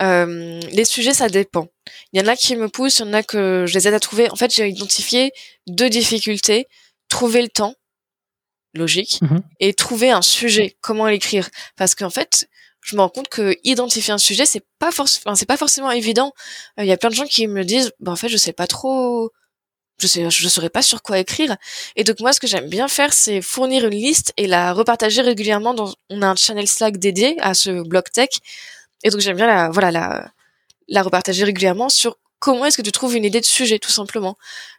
Euh, les sujets, ça dépend. Il y en a qui me poussent, il y en a que je les aide à trouver. En fait, j'ai identifié deux difficultés. Trouver le temps, logique, Mhm. et trouver un sujet, comment l'écrire. Parce qu'en fait, je me rends compte que identifier un sujet, c'est pas c'est pas forcément évident. Euh, Il y a plein de gens qui me disent, bah, en fait, je sais pas trop, je sais, je saurais pas sur quoi écrire. Et donc, moi, ce que j'aime bien faire, c'est fournir une liste et la repartager régulièrement dans, on a un channel Slack dédié à ce blog tech. Et donc, j'aime bien la, voilà, la, la repartager régulièrement sur comment est-ce que tu trouves une idée de sujet, tout simplement.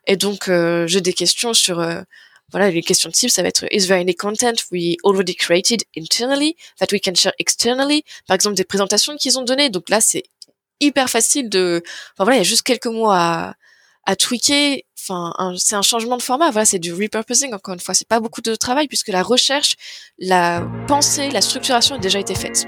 Et donc, euh, j'ai des questions sur, euh, voilà, les questions type, ça va être Is there any content we already created internally that we can share externally? Par exemple, des présentations qu'ils ont données. Donc là, c'est hyper facile de, enfin voilà, il y a juste quelques mots à, à tweaker. Enfin, c'est un changement de format. Voilà, c'est du repurposing. Encore une fois, c'est pas beaucoup de travail puisque la recherche, la pensée, la structuration a déjà été faite.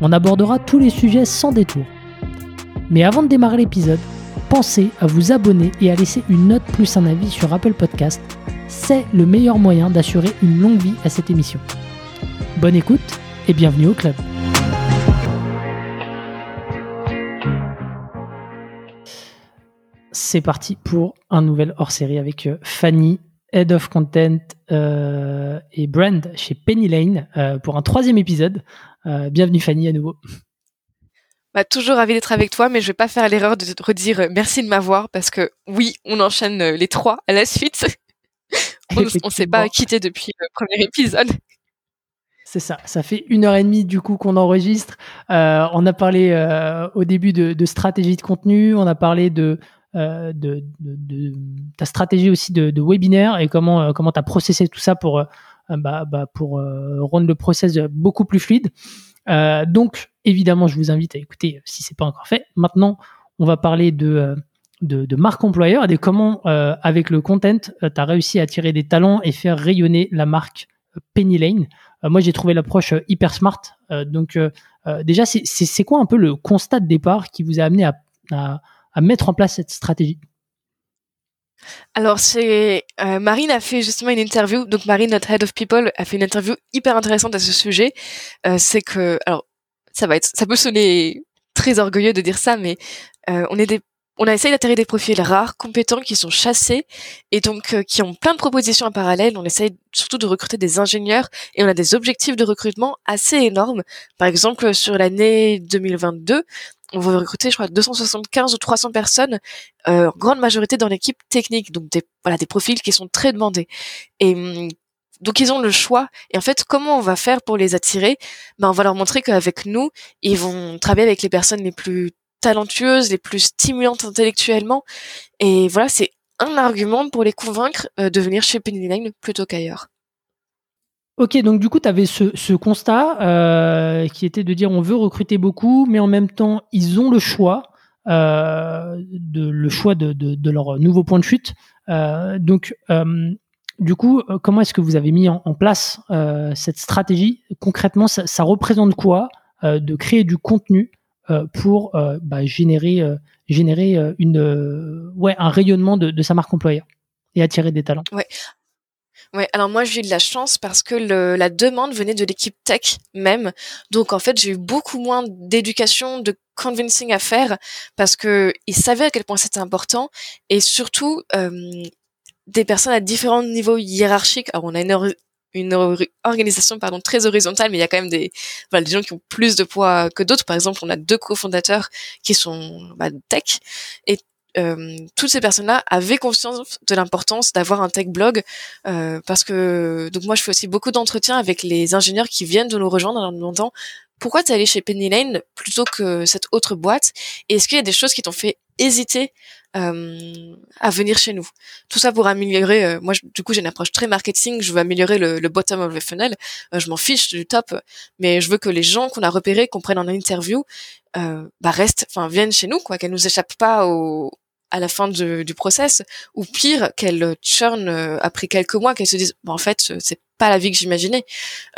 On abordera tous les sujets sans détour. Mais avant de démarrer l'épisode, pensez à vous abonner et à laisser une note plus un avis sur Apple Podcast. C'est le meilleur moyen d'assurer une longue vie à cette émission. Bonne écoute et bienvenue au club. C'est parti pour un nouvel hors-série avec euh, Fanny, Head of Content euh, et Brand chez Penny Lane euh, pour un troisième épisode. Euh, bienvenue Fanny à nouveau. Bah, toujours ravi d'être avec toi, mais je vais pas faire l'erreur de te redire merci de m'avoir parce que oui, on enchaîne les trois à la suite. on on s'est pas quitté depuis le premier épisode. C'est ça, ça fait une heure et demie du coup qu'on enregistre. On a parlé au début de, de stratégie de contenu, on a parlé de, de, de- ta stratégie aussi de, de webinaire et comment euh, comment tu as processé tout ça pour, euh, bah, bah, pour euh, rendre le process beaucoup plus fluide. Euh, donc évidemment, je vous invite à écouter euh, si c'est pas encore fait. Maintenant, on va parler de, euh, de, de marque employeur et de comment euh, avec le content, tu as réussi à attirer des talents et faire rayonner la marque euh, Penny Lane. Euh, moi, j'ai trouvé l'approche euh, hyper smart. Euh, donc, euh, euh, déjà, c'est- quoi un peu le constat de départ qui vous a amené à- à mettre en place cette stratégie Alors c'est euh, Marine a fait justement une interview. Donc Marine, notre head of people, a fait une interview hyper intéressante à ce sujet. Euh, c'est que alors ça va être, ça peut sonner très orgueilleux de dire ça, mais euh, on est des on a essayé d'attirer des profils rares, compétents, qui sont chassés et donc qui ont plein de propositions en parallèle. On essaye surtout de recruter des ingénieurs et on a des objectifs de recrutement assez énormes. Par exemple, sur l'année 2022, on va recruter, je crois, 275 ou 300 personnes euh, grande majorité dans l'équipe technique, donc des voilà des profils qui sont très demandés. Et hum, donc ils ont le choix. Et en fait, comment on va faire pour les attirer? Ben on va leur montrer qu'avec nous, ils vont travailler avec les personnes les plus talentueuses, les plus stimulantes intellectuellement. Et voilà, c'est un argument pour les convaincre euh, de venir chez Penny Lane plutôt qu'ailleurs. Ok, donc du coup, tu avais ce, constat euh, qui était de dire on veut recruter beaucoup, mais en même temps, ils ont le choix, euh, de, le choix de, de, leur nouveau point de chute. Euh, donc, du coup, comment est-ce que vous avez mis en, place cette stratégie? Concrètement, ça, représente quoi de créer du contenu pour bah, générer, générer une, ouais, un rayonnement de, de sa marque employeur et attirer des talents? Alors moi j'ai eu de la chance parce que le, la demande venait de l'équipe tech même. Donc en fait j'ai eu beaucoup moins d'éducation, de convincing à faire parce que ils savaient à quel point c'était important et surtout euh, des personnes à différents niveaux hiérarchiques. Alors on a une, une or- organisation pardon très horizontale, mais il y a quand même des voilà des gens qui ont plus de poids que d'autres. Par exemple, on a deux cofondateurs qui sont bah, tech et euh, toutes ces personnes-là avaient conscience de l'importance d'avoir un tech blog euh, parce que donc moi je fais aussi beaucoup d'entretiens avec les ingénieurs qui viennent de nous rejoindre en leur demandant pourquoi tu es allé chez Penny Lane plutôt que cette autre boîte? Et est-ce qu'il y a des choses qui t'ont fait hésiter euh, à venir chez nous? Tout ça pour améliorer. Euh, moi, du coup, j'ai une approche très marketing. Je veux améliorer le, le bottom of the funnel. Euh, je m'en fiche du top, mais je veux que les gens qu'on a repérés, qu'on prenne en interview, euh, bah restent, enfin viennent chez nous, quoi, qu'elles nous échappent pas au, à la fin du, process, ou pire, qu'elles churn après quelques mois, qu'elles se disent, bah, en fait, c'est pas la vie que j'imaginais.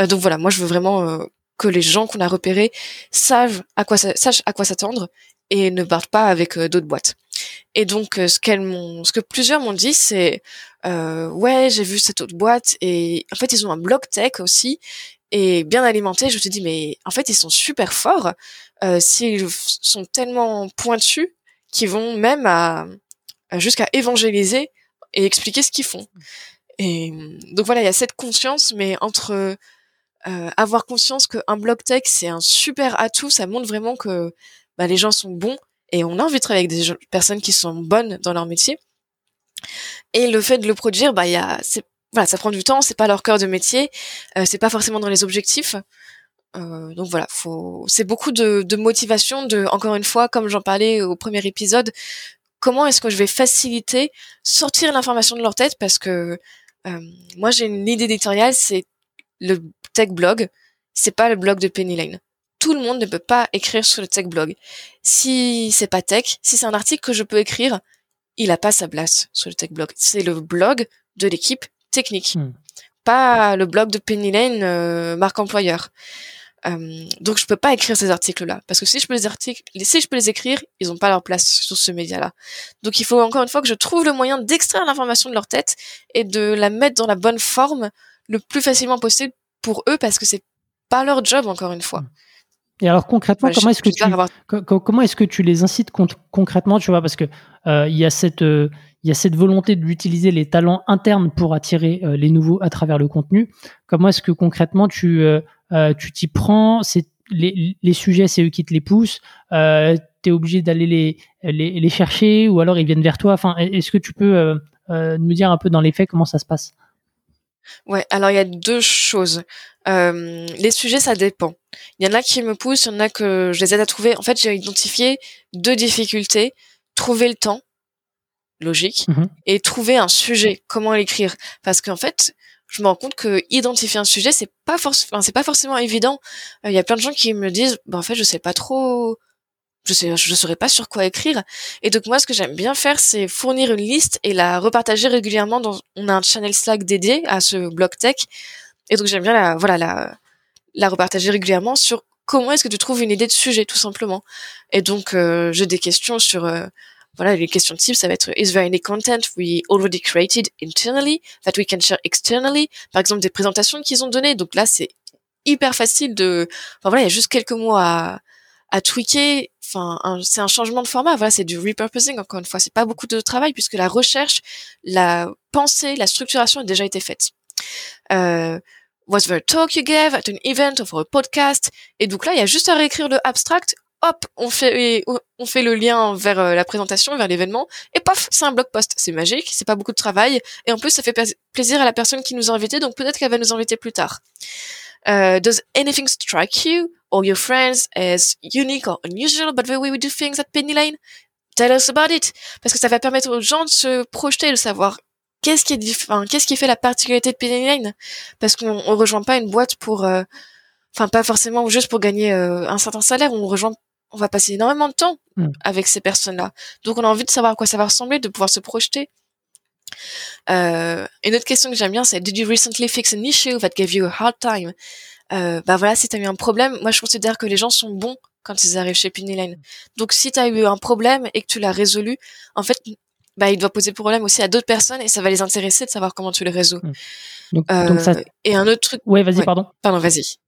donc voilà, moi, je veux vraiment que les gens qu'on a repérés savent à quoi sachent à quoi s'attendre et ne partent pas avec euh, d'autres boîtes. Et donc euh, ce qu'elles ce que plusieurs m'ont dit, c'est euh, ouais j'ai vu cette autre boîte et en fait ils ont un blog tech aussi et bien alimenté. Je me suis dit mais en fait ils sont super forts euh, s'ils sont tellement pointus qu'ils vont même jusqu'à évangéliser et expliquer ce qu'ils font. Et donc voilà il y a cette conscience mais entre euh, avoir conscience qu'un blog tech c'est un super atout, ça montre vraiment que bah, les gens sont bons et on a envie de travailler avec des personnes qui sont bonnes dans leur métier. Et le fait de le produire, bah il ça prend du temps, c'est pas leur cœur de métier, euh, c'est pas forcément dans les objectifs. Euh, donc voilà, faut, c'est beaucoup de, de motivation, de encore une fois, comme j'en parlais au premier épisode, comment est-ce que je vais faciliter sortir l'information de leur tête? Parce que euh, moi j'ai une idée éditoriale, c'est le tech blog, c'est pas le blog de Penny Lane. Tout le monde ne peut pas écrire sur le tech blog. Si c'est pas tech, si c'est un article que je peux écrire, il a pas sa place sur le tech blog. C'est le blog de l'équipe technique, hmm. pas le blog de Penny Lane, euh, marque employeur. Euh, donc je peux pas écrire ces articles-là parce que si je peux les articles, si je peux les écrire, ils ont pas leur place sur ce média-là. Donc il faut encore une fois que je trouve le moyen d'extraire l'information de leur tête et de la mettre dans la bonne forme le plus facilement possible pour eux parce que c'est pas leur job encore une fois. Et alors concrètement, comment est-ce que tu comment est-ce que tu les incites concrètement, tu vois, parce que euh, il y a cette euh, il y a cette volonté d'utiliser les talents internes pour attirer euh, les nouveaux à travers le contenu. Comment est-ce que concrètement tu tu t'y prends C'est les, les, sujets, c'est eux qui te les poussent. tu es obligé d'aller les, les, les chercher ou alors ils viennent vers toi. Enfin, est-ce que tu peux nous dire un peu dans les faits comment ça se passe? Ouais, alors il y a deux choses. Euh, les sujets, ça dépend. Il y en a qui me poussent, il y en a que je les aide à trouver. En fait, j'ai identifié deux difficultés. Trouver le temps, logique, mhm. et trouver un sujet, comment l'écrire. Parce qu'en fait, je me rends compte que identifier un sujet, c'est pas forcément, c'est pas forcément évident. Euh, il y a plein de gens qui me disent, bah, en fait, je sais pas trop je sais, je saurais pas sur quoi écrire. Et donc moi, ce que j'aime bien faire, c'est fournir une liste et la repartager régulièrement. Dans, on a un channel Slack dédié à ce blog tech, et donc j'aime bien la, voilà, la, la repartager régulièrement sur comment est-ce que tu trouves une idée de sujet, tout simplement. Et donc euh, j'ai des questions sur euh, voilà, les questions type, ça va être is there any content we already created internally that we can share externally? Par exemple, des présentations qu'ils ont données. Donc là, c'est hyper facile de. Enfin voilà, il y a juste quelques mots à à tweaker. Enfin, c'est un changement de format. Voilà, c'est du repurposing encore une fois. C'est pas beaucoup de travail puisque la recherche, la pensée, la structuration a déjà été faite. Euh, was there a talk you gave at an event or for a podcast? Et donc là, il y a juste à réécrire le abstract. Hop, on fait on fait le lien vers euh, la présentation, vers l'événement, et paf, c'est un blog post. C'est magique, c'est pas beaucoup de travail, et en plus ça fait plaisir à la personne qui nous a invités, donc peut-être qu'elle va nous inviter plus tard. Uh, does anything strike you or your friends as unique or unusual about the way we do things at Penny Lane? Tell us about it. Parce que ça va permettre aux gens de se projeter, de savoir qu'est-ce qui est différent, qu'est-ce qui fait la particularité de Penny Lane? Parce qu'on on rejoint pas une boîte pour, euh, enfin pas forcément juste pour gagner euh, un certain salaire. On rejoint, on va passer énormément de temps hmm. avec ces personnes-là. Donc on a envie de savoir à quoi ça va ressembler, de pouvoir se projeter. Euh, une autre question que j'aime bien, c'est Did you recently fix an issue that gave you a hard time? Euh, bah voilà, si t'as eu un problème, moi je considère que les gens sont bons quand ils arrivent chez Penny Donc si t'as eu un problème et que tu l'as résolu, en fait, bah il doit poser problème aussi à d'autres personnes et ça va les intéresser de savoir comment tu le résous. Hmm. Donc, euh, ça... Et un autre truc. Ouais, vas-y, pardon. Pardon, vas-y.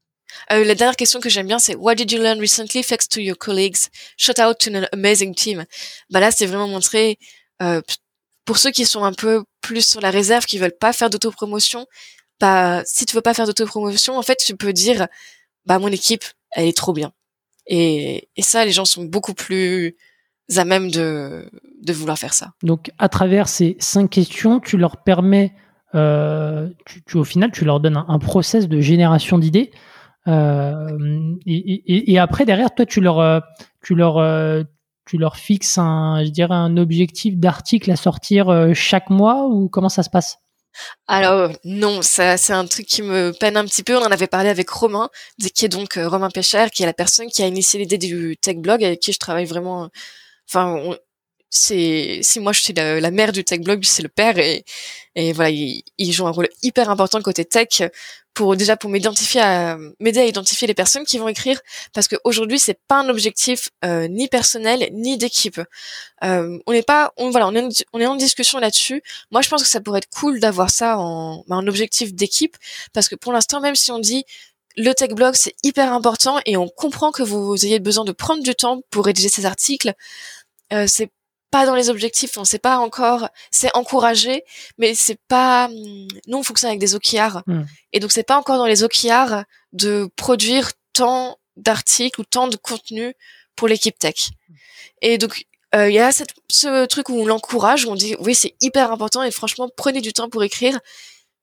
Euh, la dernière question que j'aime bien, c'est What did you learn recently thanks to your colleagues? Shout out to an amazing team. Bah là, c'est vraiment montrer euh, pour ceux qui sont un peu plus sur la réserve, qui veulent pas faire d'autopromotion, bah si tu veux pas faire d'autopromotion, en fait tu peux dire bah mon équipe elle est trop bien. Et, ça les gens sont beaucoup plus à même de, vouloir faire ça. Donc à travers ces cinq questions, tu leur permets, euh, tu, au final tu leur donnes un, process de génération d'idées. Et, et, après, derrière, toi, tu leur, tu leur, tu leur fixes un, je dirais, un objectif d'article à sortir chaque mois ou comment ça se passe? Alors non, ça c'est un truc qui me peine un petit peu. On en avait parlé avec Romain, qui est donc Romain Pécher, qui est la personne qui a initié l'idée du tech blog avec qui je travaille vraiment. Enfin, c'est si moi je suis la, mère du tech blog, c'est le père et et voilà, il, il, joue un rôle hyper important côté tech pour déjà pour m'identifier à m'aider à identifier les personnes qui vont écrire parce qu'aujourd'hui c'est pas un objectif euh, ni personnel ni d'équipe. Euh, on n'est pas on voilà on est on est en discussion là-dessus. Moi je pense que ça pourrait être cool d'avoir ça en bah, un objectif d'équipe parce que pour l'instant même si on dit le tech blog c'est hyper important et on comprend que vous ayez besoin de prendre du temps pour rédiger ces articles, euh, c'est pas dans les objectifs, on sait pas encore, c'est encouragé, mais c'est pas, nous on fonctionne avec des OKR, hmm. et donc c'est pas encore dans les OKR de produire tant d'articles ou tant de contenu pour l'équipe tech. Et donc euh, il y a cette, ce truc où on l'encourage, où on dit oui c'est hyper important et franchement prenez du temps pour écrire,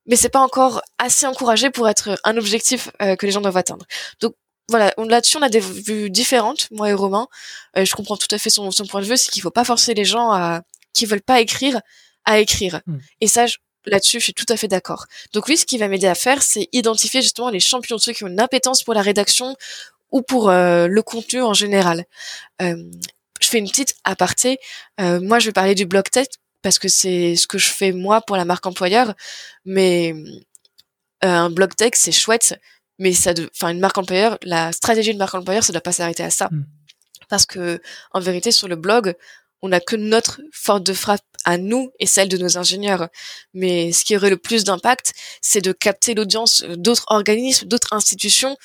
mais c'est pas encore assez encouragé pour être un objectif euh, que les gens doivent atteindre. Donc voilà, là-dessus on a des vues différentes, moi et Romain. Euh, je comprends tout à fait son, son point de vue, c'est qu'il faut pas forcer les gens à qui veulent pas écrire à écrire. Hmm. Et ça, là-dessus, je suis tout à fait d'accord. Donc lui, ce qui va m'aider à faire, c'est identifier justement les champions, ceux qui ont une appétence pour la rédaction ou pour euh, le contenu en général. Euh, je fais une petite aparté. Euh, moi, je vais parler du blog tech parce que c'est ce que je fais moi pour la marque employeur. Mais un blog tech, c'est chouette mais ça, enfin une marque employeur, la stratégie de marque employeur, ça doit pas s'arrêter à ça, hmm. parce que en vérité sur le blog, on n'a que notre force de frappe à nous et celle de nos ingénieurs. Mais ce qui aurait le plus d'impact, c'est de capter l'audience d'autres organismes, d'autres institutions,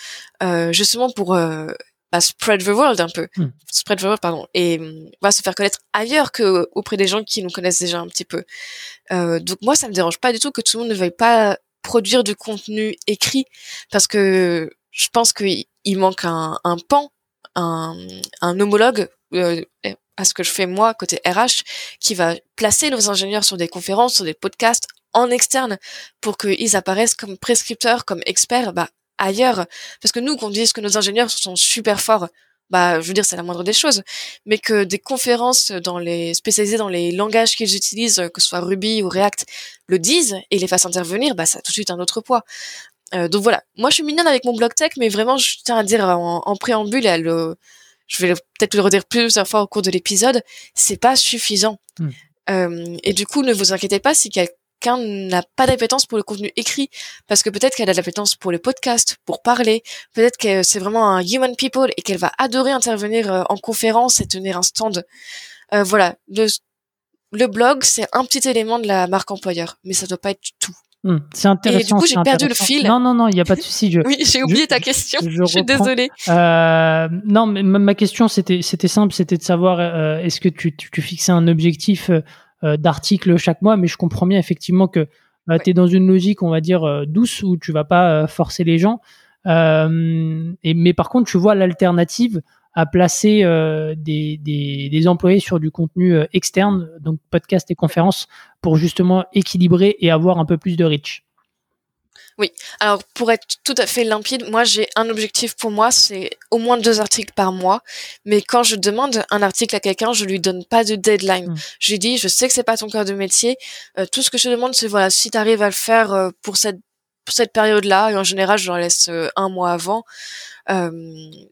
euh, justement pour euh, bah, spread the world un peu, hmm. spread the world pardon, et va se faire connaître ailleurs que auprès des gens qui nous connaissent déjà un petit peu. Euh, donc moi, ça me dérange pas du tout que tout le monde ne veuille pas produire du contenu écrit parce que je pense qu'il manque un, pan, un, un homologue euh, à ce que je fais moi côté RH qui va placer nos ingénieurs sur des conférences, sur des podcasts en externe pour qu'ils apparaissent comme prescripteurs, comme experts bah, ailleurs. Parce que nous, qu'on dise que nos ingénieurs sont super forts, bah, je veux dire, c'est la moindre des choses, mais que des conférences dans les spécialisées dans les langages qu'ils utilisent, que ce soit Ruby ou React, le disent et les fassent intervenir, bah, ça a tout de suite un autre poids. Euh, donc voilà, moi je suis mignonne avec mon blog tech, mais vraiment, je tiens à dire en, préambule, elle, je vais peut-être le redire plusieurs fois au cours de l'épisode, c'est pas suffisant. Hmm. Euh, et du coup, ne vous inquiétez pas si quelqu'un quelqu'un n'a pas d'appétence pour le contenu écrit, parce que peut-être qu'elle a de l'appétence pour les podcasts, pour parler, peut-être que c'est vraiment un human people et qu'elle va adorer intervenir euh, en conférence et tenir un stand. Euh, voilà, le, le blog, c'est un petit élément de la marque employeur, mais ça doit pas être tout. Hmm, c'est intéressant. Et du coup, j'ai perdu le fil. Non, non, non, il n'y a pas de souci. Je, oui, j'ai oublié ta question. Je, suis désolée. Euh, non, mais ma, question, c'était, c'était simple, c'était de savoir, euh, est-ce que tu, tu, tu, fixais un objectif d'articles chaque mois, mais je comprends bien effectivement que euh, tu es dans une logique, on va dire, euh, douce où tu vas pas forcer les gens. et, mais par contre, tu vois l'alternative à placer des, des, des, employés sur du contenu externe, donc podcast et conférences, pour justement équilibrer et avoir un peu plus de reach. Oui. Alors pour être tout à fait limpide, moi j'ai un objectif pour moi, c'est au moins deux articles par mois. Mais quand je demande un article à quelqu'un, je lui donne pas de deadline. Mmh. Je lui dis, je sais que c'est pas ton cœur de métier. Euh, tout ce que je te demande, c'est voilà, si tu arrives à le faire euh, pour cette pour cette période-là, et en général, je leur laisse euh, un mois avant.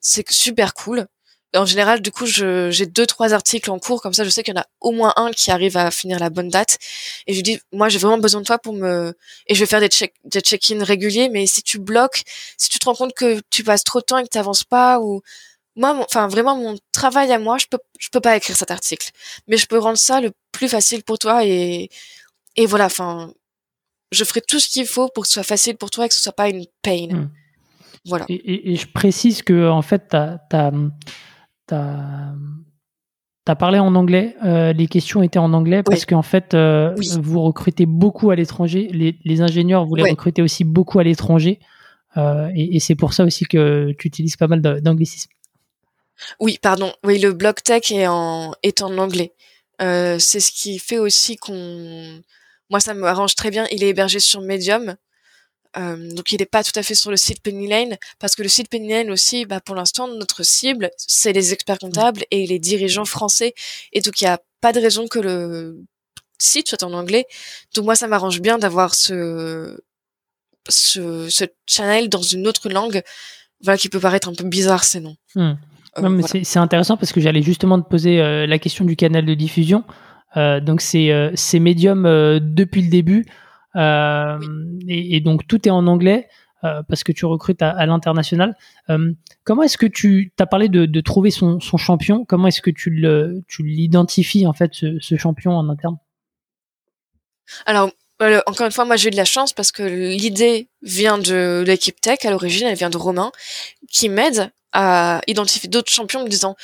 c'est super cool en général, du coup, j'ai deux, trois articles en cours, comme ça, je sais qu'il y en a au moins un qui arrive à finir la bonne date. Et je dis, moi, j'ai vraiment besoin de toi pour me, et je vais faire des check, des check-in réguliers, mais si tu bloques, si tu te rends compte que tu passes trop de temps et que tu n'avances pas, ou, moi, enfin, vraiment, mon travail à moi, je peux, je peux pas écrire cet article. Mais je peux rendre ça le plus facile pour toi et, et voilà, enfin, je ferai tout ce qu'il faut pour que ce soit facile pour toi et que ce soit pas une pain. Hmm. Voilà. Et, et, je précise que, en fait, t'as, as tu as, parlé en anglais, euh, les questions étaient en anglais parce qu'en fait, euh, vous recrutez beaucoup à l'étranger. Les, ingénieurs, vous les recrutez aussi beaucoup à l'étranger. Euh, et, c'est pour ça aussi que tu utilises pas mal d'anglicisme. Oui, pardon. Oui, le blog tech est en, est en anglais. c'est ce qui fait aussi qu'on. Moi, ça me arrange très bien. Il est hébergé sur Medium. Euh, donc il n'est pas tout à fait sur le site Penny Lane parce que le site Penny Lane aussi, bah, pour l'instant notre cible c'est les experts comptables et les dirigeants français et donc il n'y a pas de raison que le site soit en anglais. Donc moi ça m'arrange bien d'avoir ce, ce ce channel dans une autre langue, voilà qui peut paraître un peu bizarre c'est non. Hmm. Euh, c'est intéressant parce que j'allais justement te poser euh, la question du canal de diffusion. donc c'est c'est médium depuis le début. Euh, et, donc tout est en anglais. Euh, parce que tu recrutes à, l'international. Euh, comment est-ce que tu as parlé de, trouver son, champion Comment est-ce que tu l'identifies en fait ce, champion en interne? Alors encore une fois, moi j'ai eu de la chance parce que l'idée vient de, l'équipe tech à l'origine, elle vient de Romain, qui m'aide à identifier d'autres champions en me disant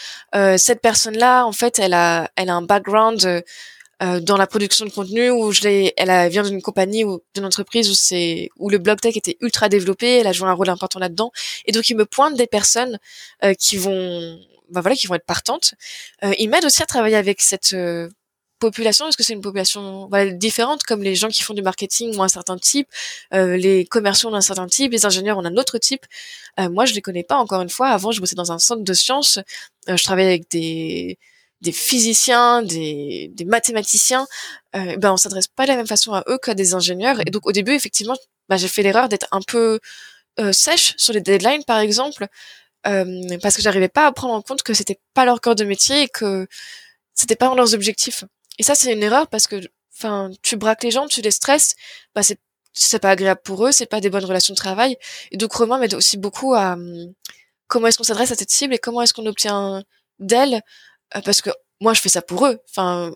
cette personne-là, en fait, elle a, elle a un background euh, dans la production de contenu où je elle vient d'une compagnie ou d'une entreprise où c'est où le blog tech était ultra développé, elle a joué un rôle important là-dedans et donc il me pointe des personnes euh, qui vont bah voilà qui vont être partantes. Euh, il m'aide aussi à travailler avec cette euh, population parce que c'est une population voilà, différente comme les gens qui font du marketing ont un certain type, les commerciaux ont un certain type, les ingénieurs ont un autre type. moi je les connais pas encore une fois. Avant je bossais dans un centre de sciences, je travaillais avec des des physiciens, des, des mathématiciens, euh, ben on s'adresse pas de la même façon à eux qu'à des ingénieurs. Et donc au début, effectivement, ben, j'ai fait l'erreur d'être un peu euh, sèche sur les deadlines, par exemple, euh, parce que j'arrivais pas à prendre en compte que c'était pas leur corps de métier et que c'était pas dans leurs objectifs. Et ça, c'est une erreur parce que, enfin, tu braques les gens, tu les stresses, bah c'est c'est pas agréable pour eux, c'est pas des bonnes relations de travail. Et donc Romain m'aide aussi beaucoup à hum, comment est-ce qu'on s'adresse à cette cible et comment est-ce qu'on obtient d'elle parce que moi je fais ça pour eux. Enfin,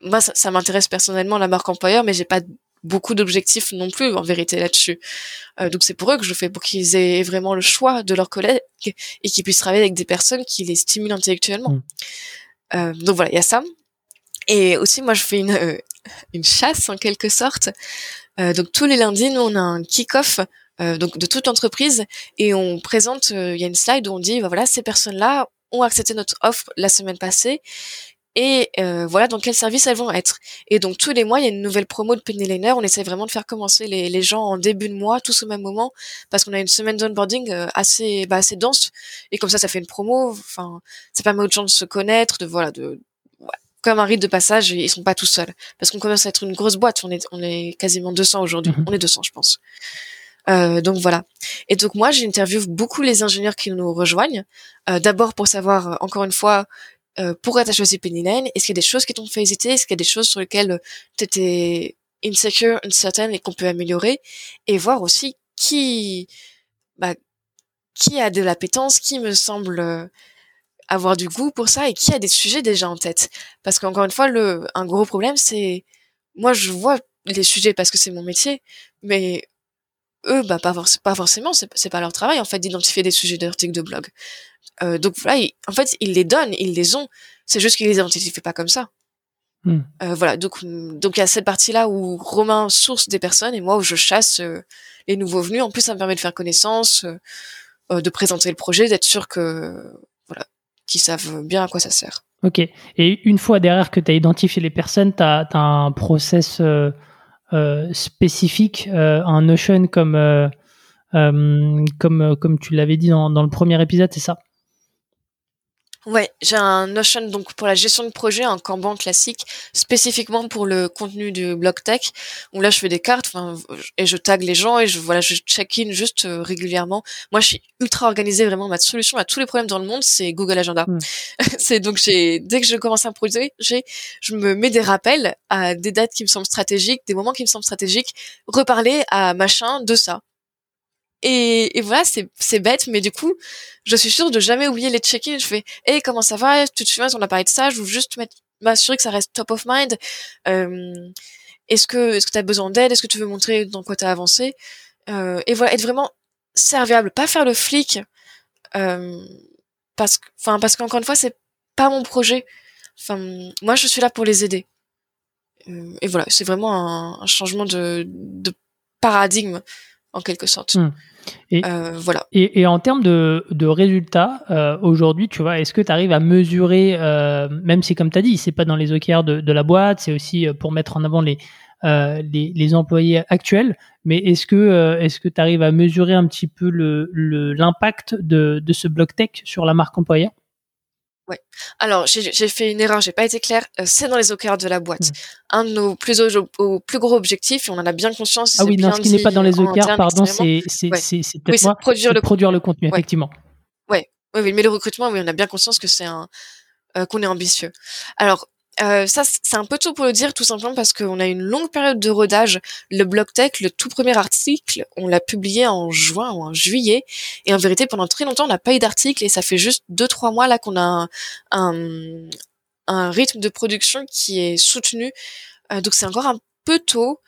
moi ça, m'intéresse personnellement la marque employeur, mais j'ai pas beaucoup d'objectifs non plus en vérité là-dessus. Euh, donc c'est pour eux que je fais pour qu'ils aient vraiment le choix de leurs collègues et qu'ils puissent travailler avec des personnes qui les stimulent intellectuellement. Mmh. Euh, donc voilà, il y a ça. Et aussi moi je fais une euh, une chasse en quelque sorte. Euh, donc tous les lundis nous on a un kick-off donc de toute entreprise et on présente il y a une slide où on dit bah, voilà ces personnes là ont accepté notre offre la semaine passée et euh, voilà dans quel service elles vont être. Et donc tous les mois, il y a une nouvelle promo de Penny Liner. On essaie vraiment de faire commencer les, les gens en début de mois, tous au même moment, parce qu'on a une semaine d'onboarding euh, assez bah, assez dense. Et comme ça, ça fait une promo. Enfin, ça permet aux gens de se connaître, de voilà, de comme un rite de passage. Ils sont pas tout seuls, parce qu'on commence à être une grosse boîte. On est on est quasiment 200 aujourd'hui. Mm-hmm. On est 200, je pense. Euh, donc voilà. Et donc moi, j'interviewe beaucoup les ingénieurs qui nous rejoignent. Euh, D'abord pour savoir, euh, encore une fois, euh, pourquoi tu as choisi Penny Lane? Est-ce qu'il y a des choses qui t'ont fait hésiter? Est-ce qu'il y a des choses sur lesquelles tu étais insecure, uncertain et qu'on peut améliorer? Et voir aussi qui, bah, qui a de l'appétence, qui me semble euh, avoir du goût pour ça et qui a des sujets déjà en tête. Parce qu'encore une fois, le, un gros problème, c'est moi je vois les sujets parce que c'est mon métier, mais eux, bah, pas, pas forcément, c'est pas leur travail, en fait, d'identifier des sujets d'articles de blog. Euh, donc voilà, en fait, ils les donnent, ils les ont. C'est juste qu'ils les identifient pas comme ça. Hmm. Euh, voilà, donc donc il y a cette partie-là où Romain source des personnes et moi où je chasse euh, les nouveaux venus. En plus, ça me permet de faire connaissance, euh, euh, de présenter le projet, d'être sûr que voilà, qu'ils savent bien à quoi ça sert. Ok. Et une fois derrière que tu as identifié les personnes, tu as, as, un process euh, spécifique, euh, un Notion comme, euh, comme, comme tu l'avais dit dans, dans le premier épisode, c'est ça? Ouais, j'ai un Notion donc pour la gestion de projet, un Kanban classique, spécifiquement pour le contenu du blog tech. Où là, je fais des cartes, et je tag les gens et je voilà, je check-in juste euh, régulièrement. Moi, je suis ultra organisée, vraiment. Ma solution à tous les problèmes dans le monde, c'est Google Agenda. Hmm. c'est donc j'ai dès que je commence un projet, j'ai je me mets des rappels à des dates qui me semblent stratégiques, des moments qui me semblent stratégiques, reparler à machin de ça. Et, voilà, c'est bête, mais du coup, je suis sûre de jamais oublier les check-ins. Je fais, hey, comment ça va? Tu te souviens, on a parlé de ça. Je veux juste m'assurer que ça reste top of mind. Euh, est-ce que est-ce que tu as besoin d'aide? Est-ce que tu veux montrer dans quoi tu as avancé euh, Et voilà, être vraiment serviable, pas faire le flic. Euh, parce que, enfin, parce qu'encore une fois, c'est pas mon projet. Enfin, moi, je suis là pour les aider. Et voilà, c'est vraiment un, un changement de, de paradigme en quelque sorte. Hmm. Et, euh, voilà. Et, en termes de, résultats, euh, aujourd'hui, tu vois, est-ce que tu arrives à mesurer, euh, même si comme tu as dit, c'est pas dans les OKR de, de la boîte, c'est aussi pour mettre en avant les, les, les, employés actuels, mais est-ce que est-ce que tu arrives à mesurer un petit peu le l'impact de, de ce bloc tech sur la marque employeur? Ouais. Alors j'ai fait une erreur, j'ai pas été claire. c'est dans les OKR de la boîte. Mmh. Un de nos plus, au, plus gros objectifs, et on en a bien conscience. Ah oui, non, ce qui n'est pas dans les OKR, pardon, c'est c'est produire, le, produire le contenu, effectivement. Ouais. Oui, oui, mais le recrutement, oui, on a bien conscience que c'est un qu'on est ambitieux. Alors euh, ça, c'est un peu tôt pour le dire, tout simplement parce qu'on a une longue période de rodage. Le blog tech, le tout premier article, on l'a publié en juin ou en juillet, et en vérité, pendant très longtemps, on n'a pas eu d'article, et ça fait juste deux trois mois là qu'on a un, un, rythme de production qui est soutenu. Euh, donc c'est encore un peu tôt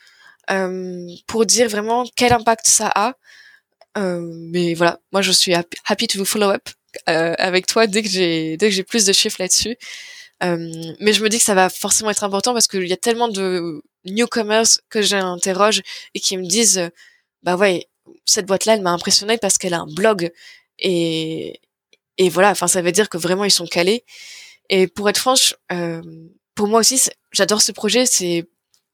euh, pour dire vraiment quel impact ça a. Euh, mais voilà, moi je suis happy, happy to follow up euh, avec toi dès que j'ai dès que j'ai plus de chiffres là-dessus. Euh, mais je me dis que ça va forcément être important parce qu'il y a tellement de newcomers que j'interroge et qui me disent, bah ouais, cette boîte-là, elle m'a impressionné parce qu'elle a un blog et et voilà. Enfin, ça veut dire que vraiment ils sont calés. Et pour être franche, euh, pour moi aussi, j'adore ce projet. C'est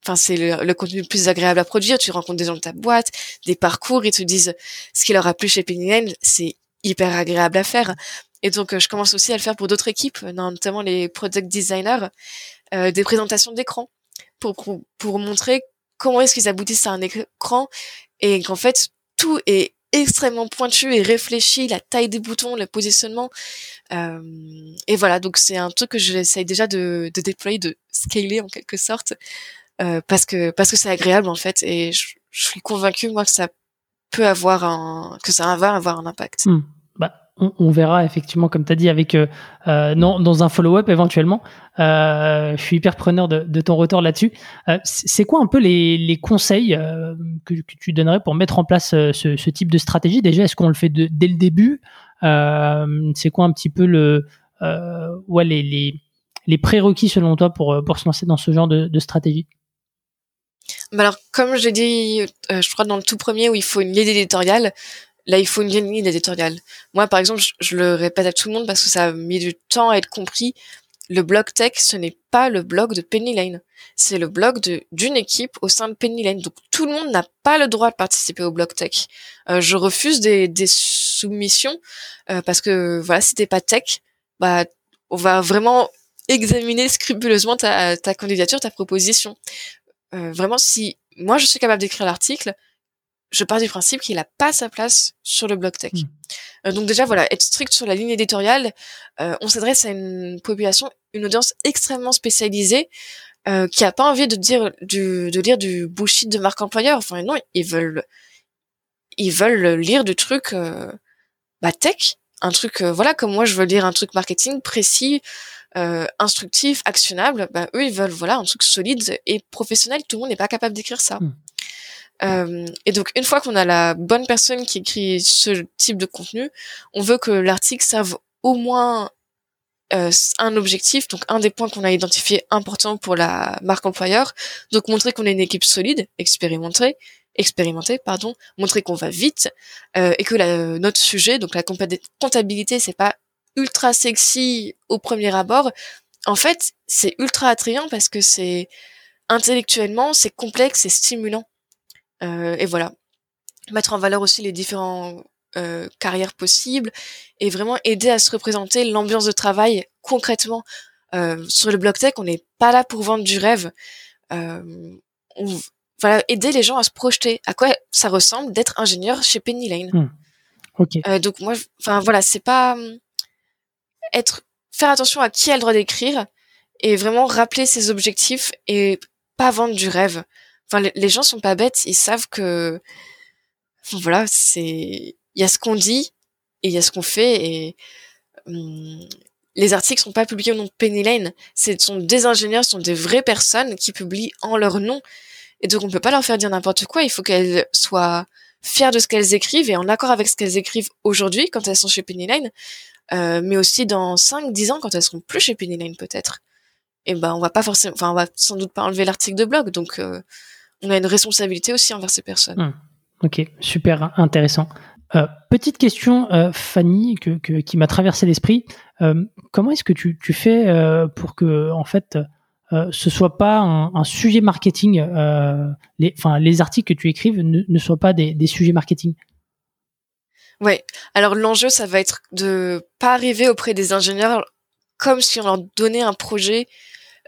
enfin c'est le, contenu le plus agréable à produire. Tu rencontres des gens de ta boîte, des parcours, ils te disent ce qui leur a plu chez Penny Lane. C'est hyper agréable à faire. Et donc, euh, je commence aussi à le faire pour d'autres équipes, notamment les product designers, euh, des présentations d'écran pour, pour, montrer comment est-ce qu'ils aboutissent à un écran et qu'en fait, tout est extrêmement pointu et réfléchi, la taille des boutons, le positionnement. Euh, et voilà, donc c'est un truc que j'essaye déjà de, de déployer, de scaler en quelque sorte, euh, parce que parce que c'est agréable en fait, et je, suis convaincue moi que ça peut avoir un que ça va avoir un impact. Hmm on, verra effectivement, comme tu as dit, avec euh, euh, non, dans un follow-up éventuellement. Euh, je suis hyper preneur de, ton retour là-dessus. c'est quoi un peu les, conseils que, tu donnerais pour mettre en place ce, type de stratégie? Déjà, est-ce qu'on le fait dès le début? C'est quoi un petit peu le, ouais, les, les, prérequis selon toi pour, pour se lancer dans ce genre de, stratégie? Bah alors, comme je l'ai dit, je crois dans le tout premier où il faut une ligne éditoriale, Là, il faut une ligne éditoriale. Moi, par exemple, je, le répète à tout le monde parce que ça a mis du temps à être compris. Le blog tech, ce n'est pas le blog de Penny Lane. C'est le blog d'une équipe au sein de Penny Lane. Donc, tout le monde n'a pas le droit de participer au blog tech. Euh, je refuse des, soumissions euh, parce que, voilà, si t'es pas tech, bah, on va vraiment examiner scrupuleusement ta, ta candidature, ta proposition. Euh, vraiment, si moi je suis capable d'écrire l'article, je pars du principe qu'il n'a pas sa place sur le blog tech. Hmm. Euh, donc déjà, voilà, être strict sur la ligne éditoriale, euh, on s'adresse à une population, une audience extrêmement spécialisée, euh, qui a pas envie de dire du, de lire du bullshit de marque employeur. Enfin non, ils veulent, ils veulent lire du truc bah, tech, un truc, voilà, comme moi je veux lire un truc marketing précis, instructif, actionnable. Bah eux ils veulent voilà un truc solide et professionnel. Tout le monde n'est pas capable d'écrire ça. Hmm. Euh, et donc une fois qu'on a la bonne personne qui écrit ce type de contenu, on veut que l'article serve au moins euh, un objectif, donc un des points qu'on a identifié important pour la marque employeur, donc montrer qu'on est une équipe solide, expérimentée, expérimentée, pardon, montrer qu'on va vite euh, et que la, notre sujet, donc la comptabilité, c'est pas ultra sexy au premier abord. En fait, c'est ultra attrayant parce que c'est intellectuellement, c'est complexe et stimulant. Euh, et voilà, mettre en valeur aussi les différents euh, carrières possibles et vraiment aider à se représenter l'ambiance de travail concrètement. Euh, sur le blog tech, on n'est pas là pour vendre du rêve. on, voilà, aider les gens à se projeter. À quoi ça ressemble d'être ingénieur chez Penny Lane. Hmm. donc moi, enfin voilà, c'est pas être faire attention à qui a le droit d'écrire et vraiment rappeler ses objectifs et pas vendre du rêve les, gens sont pas bêtes, ils savent que voilà, c'est il y a ce qu'on dit et il y a ce qu'on fait et hum, les articles sont pas publiés au nom de Penny Lane, ce sont des ingénieurs, ce sont des vraies personnes qui publient en leur nom. Et donc on peut pas leur faire dire n'importe quoi, il faut qu'elles soient fières de ce qu'elles écrivent et en accord avec ce qu'elles écrivent aujourd'hui quand elles sont chez Penny Lane, euh, mais aussi dans 5 10 ans quand elles seront plus chez Penny Lane peut-être. Et ben on va pas forcément enfin on va sans doute pas enlever l'article de blog donc euh, on a une responsabilité aussi envers ces personnes. Hmm. Ok, super intéressant. Euh, petite question, euh, Fanny, qui m'a traversé l'esprit. Euh, comment est-ce que tu, fais pour que, en fait, ce soit pas un, sujet marketing, les, enfin les articles que tu écrives ne, ne soient pas des, des sujets marketing? Ouais. Alors l'enjeu, ça va être de pas arriver auprès des ingénieurs comme si on leur donnait un projet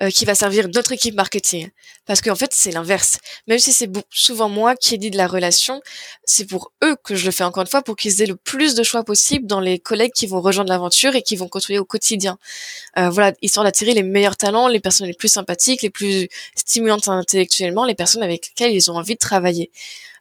euh, qui va servir notre équipe marketing. Parce qu'en fait, c'est l'inverse. Même si c'est souvent moi qui ai dit de la relation, c'est pour eux que je le fais encore une fois, pour qu'ils aient le plus de choix possible dans les collègues qui vont rejoindre l'aventure et qui vont construire au quotidien. Euh, voilà, histoire d'attirer les meilleurs talents, les personnes les plus sympathiques, les plus stimulantes intellectuellement, les personnes avec lesquelles ils ont envie de travailler.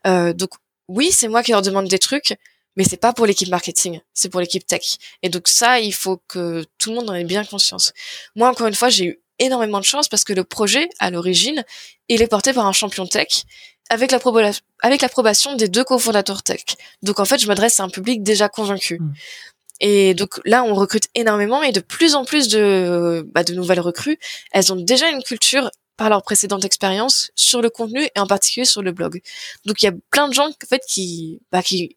Euh, donc oui, c'est moi qui leur demande des trucs, mais c'est pas pour l'équipe marketing, c'est pour l'équipe tech. Et donc ça, il faut que tout le monde en ait bien conscience. Moi, encore une fois, j'ai eu énormément de chance parce que le projet, à l'origine, il est porté par un champion tech avec l'approbation des deux cofondateurs tech. Donc en fait, je m'adresse à un public déjà convaincu. Hmm. Et donc là, on recrute énormément et de plus en plus de, bah, de nouvelles recrues, elles ont déjà une culture par leur précédente expérience sur le contenu et en particulier sur le blog. Donc il y a plein de gens en fait qui, bah, qui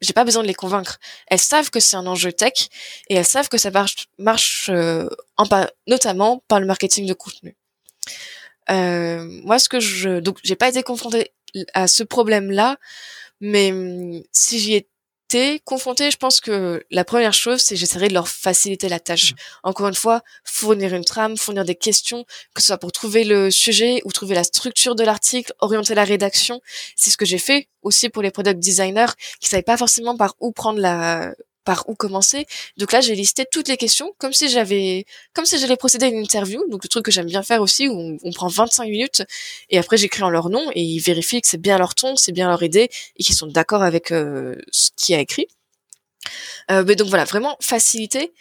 j'ai pas besoin de les convaincre. Elles savent que c'est un enjeu tech et elles savent que ça marche, marche euh, en notamment par le marketing de contenu. Euh, moi, ce que je donc j'ai pas été confrontée à ce problème-là, mais hum, si j'y ai confronté, je pense que la première chose, c'est j'essaierai de leur faciliter la tâche. Mmh. Encore une fois, fournir une trame, fournir des questions, que ce soit pour trouver le sujet ou trouver la structure de l'article, orienter la rédaction. C'est ce que j'ai fait aussi pour les product designers qui savaient pas forcément par où prendre la par où commencer. Donc là, j'ai listé toutes les questions comme si j'avais, comme si j'allais procéder à une interview. Donc le truc que j'aime bien faire aussi, où on, prend 25 minutes et après j'écris en leur nom et ils vérifient que c'est bien leur ton, c'est bien leur idée et qu'ils sont d'accord avec euh, ce qui a écrit. Euh, mais donc voilà, vraiment faciliter.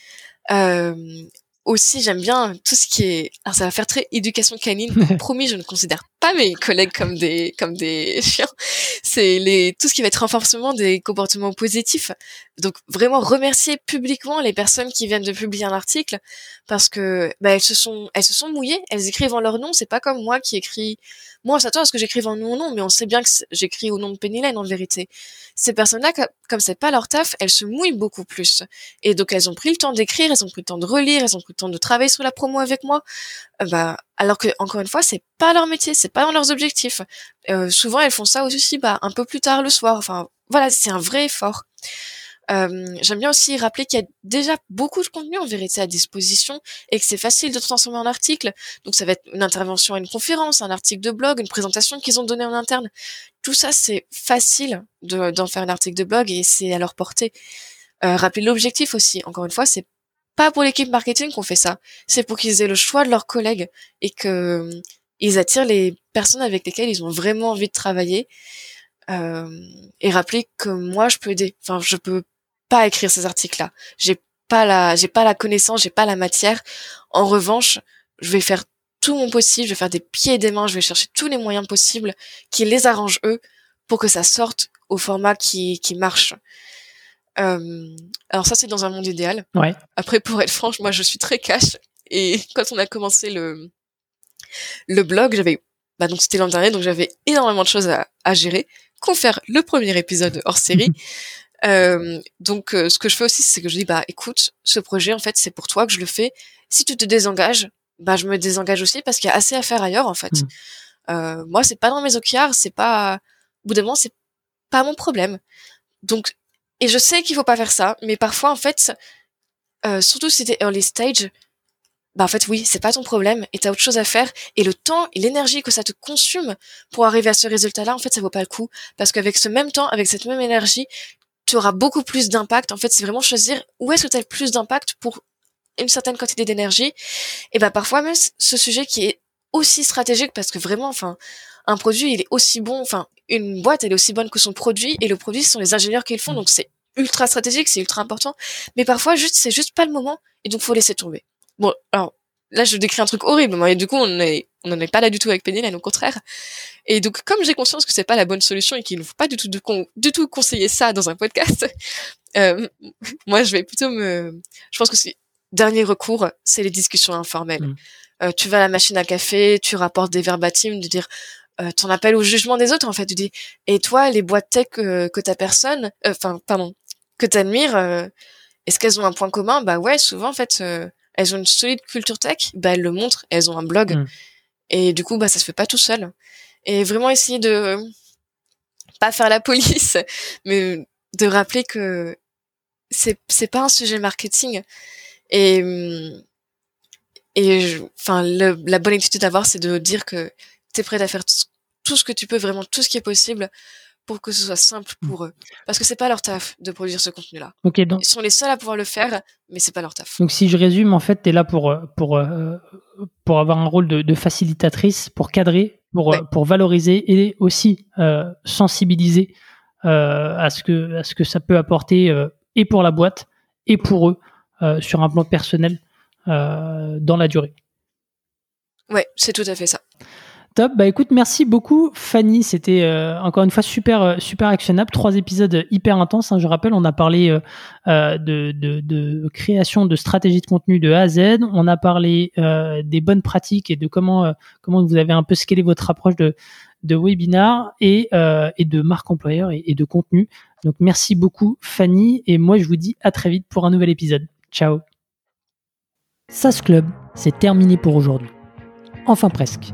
Euh, aussi, j'aime bien tout ce qui est. Alors, ça va faire très éducation canine. Promis, je ne considère pas mes collègues comme des comme des chiens. C'est les tout ce qui va être renforcement des comportements positifs. Donc vraiment remercier publiquement les personnes qui viennent de publier un article parce que bah, elles se sont elles se sont mouillées. Elles écrivent en leur nom. C'est pas comme moi qui écris. Moi, s'attend à ce que j'écrive en mon nom, mais on sait bien que j'écris au nom de Penny Lane en vérité. Ces personnes-là, comme c'est pas leur taf, elles se mouillent beaucoup plus. Et donc elles ont pris le temps d'écrire, elles ont pris le temps de relire, elles ont pris de travailler sur la promo avec moi. Euh, bah alors que encore une fois, c'est pas leur métier, c'est pas dans leurs objectifs. Euh, souvent, elles font ça aussi, bah un peu plus tard le soir. Enfin, voilà, c'est un vrai effort. Euh, J'aime bien aussi rappeler qu'il y a déjà beaucoup de contenu en vérité à disposition et que c'est facile de transformer en article. Donc ça va être une intervention à une conférence, un article de blog, une présentation qu'ils ont donnée en interne. Tout ça, c'est facile d'en faire un article de blog et c'est à leur portée. Rappeler l'objectif aussi. Encore une fois, c'est pas pour l'équipe marketing qu'on fait ça. C'est pour qu'ils aient le choix de leurs collègues et que euh, ils attirent les personnes avec lesquelles ils ont vraiment envie de travailler. Euh, et rappeler que moi, je peux aider. Enfin, je peux pas écrire ces articles-là. J'ai pas la, j'ai pas la connaissance, j'ai pas la matière. En revanche, je vais faire tout mon possible, je vais faire des pieds et des mains, je vais chercher tous les moyens possibles qui les arrangent eux pour que ça sorte au format qui, qui marche. Euh, alors ça c'est dans un monde idéal. Ouais. Après pour être franche, moi je suis très cash et quand on a commencé le le blog, j'avais bah donc c'était l'an dernier donc j'avais énormément de choses à, à gérer. Qu'on faire le premier épisode hors série. Euh, donc, euh, ce que je fais aussi, c'est que je dis, bah, écoute, ce projet, en fait, c'est pour toi que je le fais. Si tu te désengages, bah, je me désengage aussi parce qu'il y a assez à faire ailleurs, en fait. Mmh. Euh, moi, c'est pas dans mes okiars, c'est pas, au bout d'un moment, c'est pas mon problème. Donc, et je sais qu'il faut pas faire ça, mais parfois, en fait, euh, surtout si t'es early stage, bah en fait oui, c'est pas ton problème et t'as autre chose à faire et le temps et l'énergie que ça te consume pour arriver à ce résultat-là, en fait, ça vaut pas le coup parce qu'avec ce même temps, avec cette même énergie, tu auras beaucoup plus d'impact. En fait, c'est vraiment choisir où est-ce que tu as le plus d'impact pour une certaine quantité d'énergie. Et bah parfois même ce sujet qui est aussi stratégique parce que vraiment, enfin, un produit il est aussi bon, enfin, une boîte elle est aussi bonne que son produit et le produit ce sont les ingénieurs qui le font, donc c'est ultra stratégique, c'est ultra important. Mais parfois juste c'est juste pas le moment et donc faut laisser tomber. Bon, alors là je décris un truc horrible, et du coup on est on n'en est pas là du tout avec Penny, au contraire. Et donc, comme j'ai conscience que c'est pas la bonne solution et qu'il ne faut pas du tout, du tout conseiller ça dans un podcast, euh, moi, je vais plutôt me, je pense que c'est dernier recours, c'est les discussions informelles. Mm. Euh, tu vas à la machine à café, tu rapportes des verbatims, de dire, euh, ton appel au jugement des autres, en fait, tu dis, et toi, les boîtes tech euh, que ta personne, euh, enfin, pardon, que t'admires, est-ce qu'elles ont un point commun? Bah ouais, souvent, en fait, elles ont une solide culture tech, bah elles le montrent, elles ont un blog. Mm. Et du coup, bah ça se fait pas tout seul. Et vraiment essayer de pas faire la police, mais de rappeler que c'est c'est pas un sujet marketing et et enfin la bonne attitude d'avoir c'est de dire que tu es prêt à faire tout ce que tu peux vraiment tout ce qui est possible pour que ce soit simple mmh. pour eux parce que c'est pas leur taf de produire ce contenu là ok donc ils sont les seuls à pouvoir le faire mais c'est pas leur taf donc si je résume en fait tu es là pour pour euh, pour avoir un rôle de, de facilitatrice pour cadrer pour Ouais. pour valoriser et aussi euh, sensibiliser euh, à ce que à ce que ça peut apporter euh, et pour la boîte et pour eux euh, sur un plan personnel euh, dans la durée. ouais c'est tout à fait ça Top. Bah écoute, merci beaucoup Fanny. C'était euh, encore une fois super euh, super actionnable. Trois épisodes hyper intenses. hein. Je rappelle, on a parlé euh, de, création de stratégie de contenu de A à Z. On a parlé des bonnes pratiques et de comment comment vous avez un peu scalé votre approche de webinar et, et de marque employeur et, et de contenu. Donc merci beaucoup Fanny et moi je vous dis à très vite pour un nouvel épisode. Ciao. SAS Club, c'est terminé pour aujourd'hui. Enfin presque.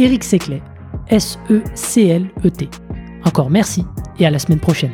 Eric Seclet, S-E-C-L-E-T. Encore merci et à la semaine prochaine.